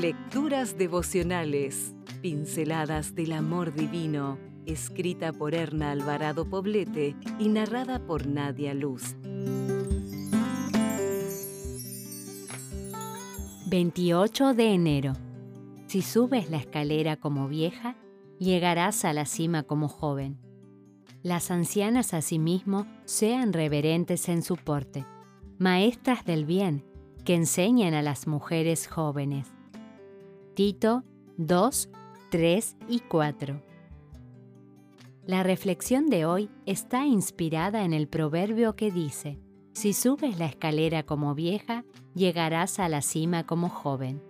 Lecturas devocionales, pinceladas del amor divino, escrita por Erna Alvarado Poblete y narrada por Nadia Luz. 28 de enero. Si subes la escalera como vieja, llegarás a la cima como joven. Las ancianas asimismo sean reverentes en su porte, maestras del bien, que enseñan a las mujeres jóvenes. Tito 2, 3 y 4. La reflexión de hoy está inspirada en el proverbio que dice, Si subes la escalera como vieja, llegarás a la cima como joven.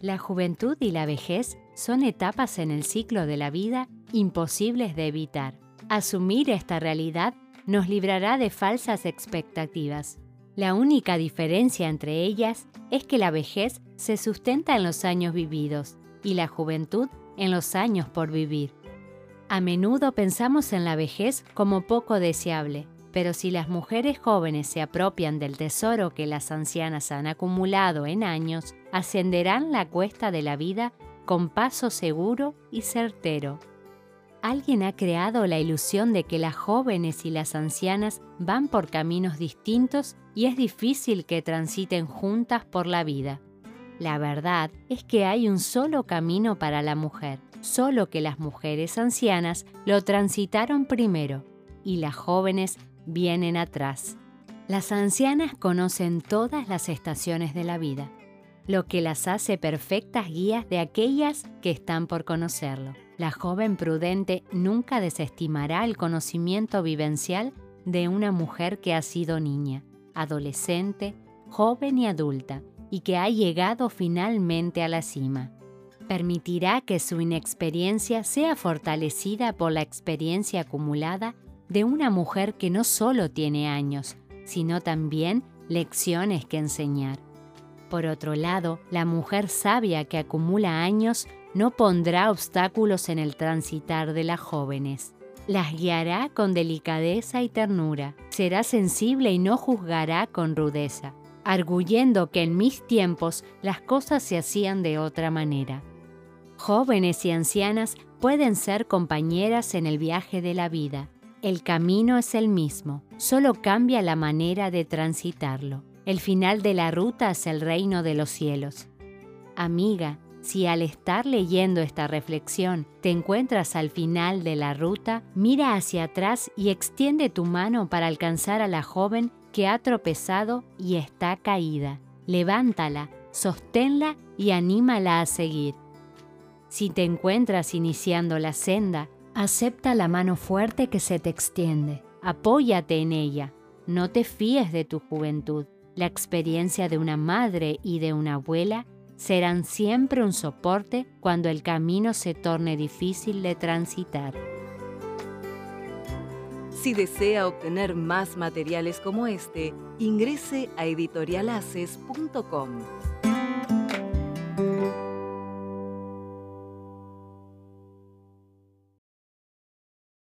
La juventud y la vejez son etapas en el ciclo de la vida imposibles de evitar. Asumir esta realidad nos librará de falsas expectativas. La única diferencia entre ellas es que la vejez se sustenta en los años vividos y la juventud en los años por vivir. A menudo pensamos en la vejez como poco deseable, pero si las mujeres jóvenes se apropian del tesoro que las ancianas han acumulado en años, ascenderán la cuesta de la vida con paso seguro y certero. Alguien ha creado la ilusión de que las jóvenes y las ancianas van por caminos distintos y es difícil que transiten juntas por la vida. La verdad es que hay un solo camino para la mujer, solo que las mujeres ancianas lo transitaron primero y las jóvenes vienen atrás. Las ancianas conocen todas las estaciones de la vida, lo que las hace perfectas guías de aquellas que están por conocerlo. La joven prudente nunca desestimará el conocimiento vivencial de una mujer que ha sido niña, adolescente, joven y adulta, y que ha llegado finalmente a la cima. Permitirá que su inexperiencia sea fortalecida por la experiencia acumulada de una mujer que no solo tiene años, sino también lecciones que enseñar. Por otro lado, la mujer sabia que acumula años no pondrá obstáculos en el transitar de las jóvenes. Las guiará con delicadeza y ternura, será sensible y no juzgará con rudeza, arguyendo que en mis tiempos las cosas se hacían de otra manera. Jóvenes y ancianas pueden ser compañeras en el viaje de la vida. El camino es el mismo, solo cambia la manera de transitarlo. El final de la ruta es el reino de los cielos. Amiga, si al estar leyendo esta reflexión te encuentras al final de la ruta, mira hacia atrás y extiende tu mano para alcanzar a la joven que ha tropezado y está caída. Levántala, sosténla y anímala a seguir. Si te encuentras iniciando la senda, acepta la mano fuerte que se te extiende. Apóyate en ella. No te fíes de tu juventud. La experiencia de una madre y de una abuela serán siempre un soporte cuando el camino se torne difícil de transitar. Si desea obtener más materiales como este, ingrese a editorialaces.com.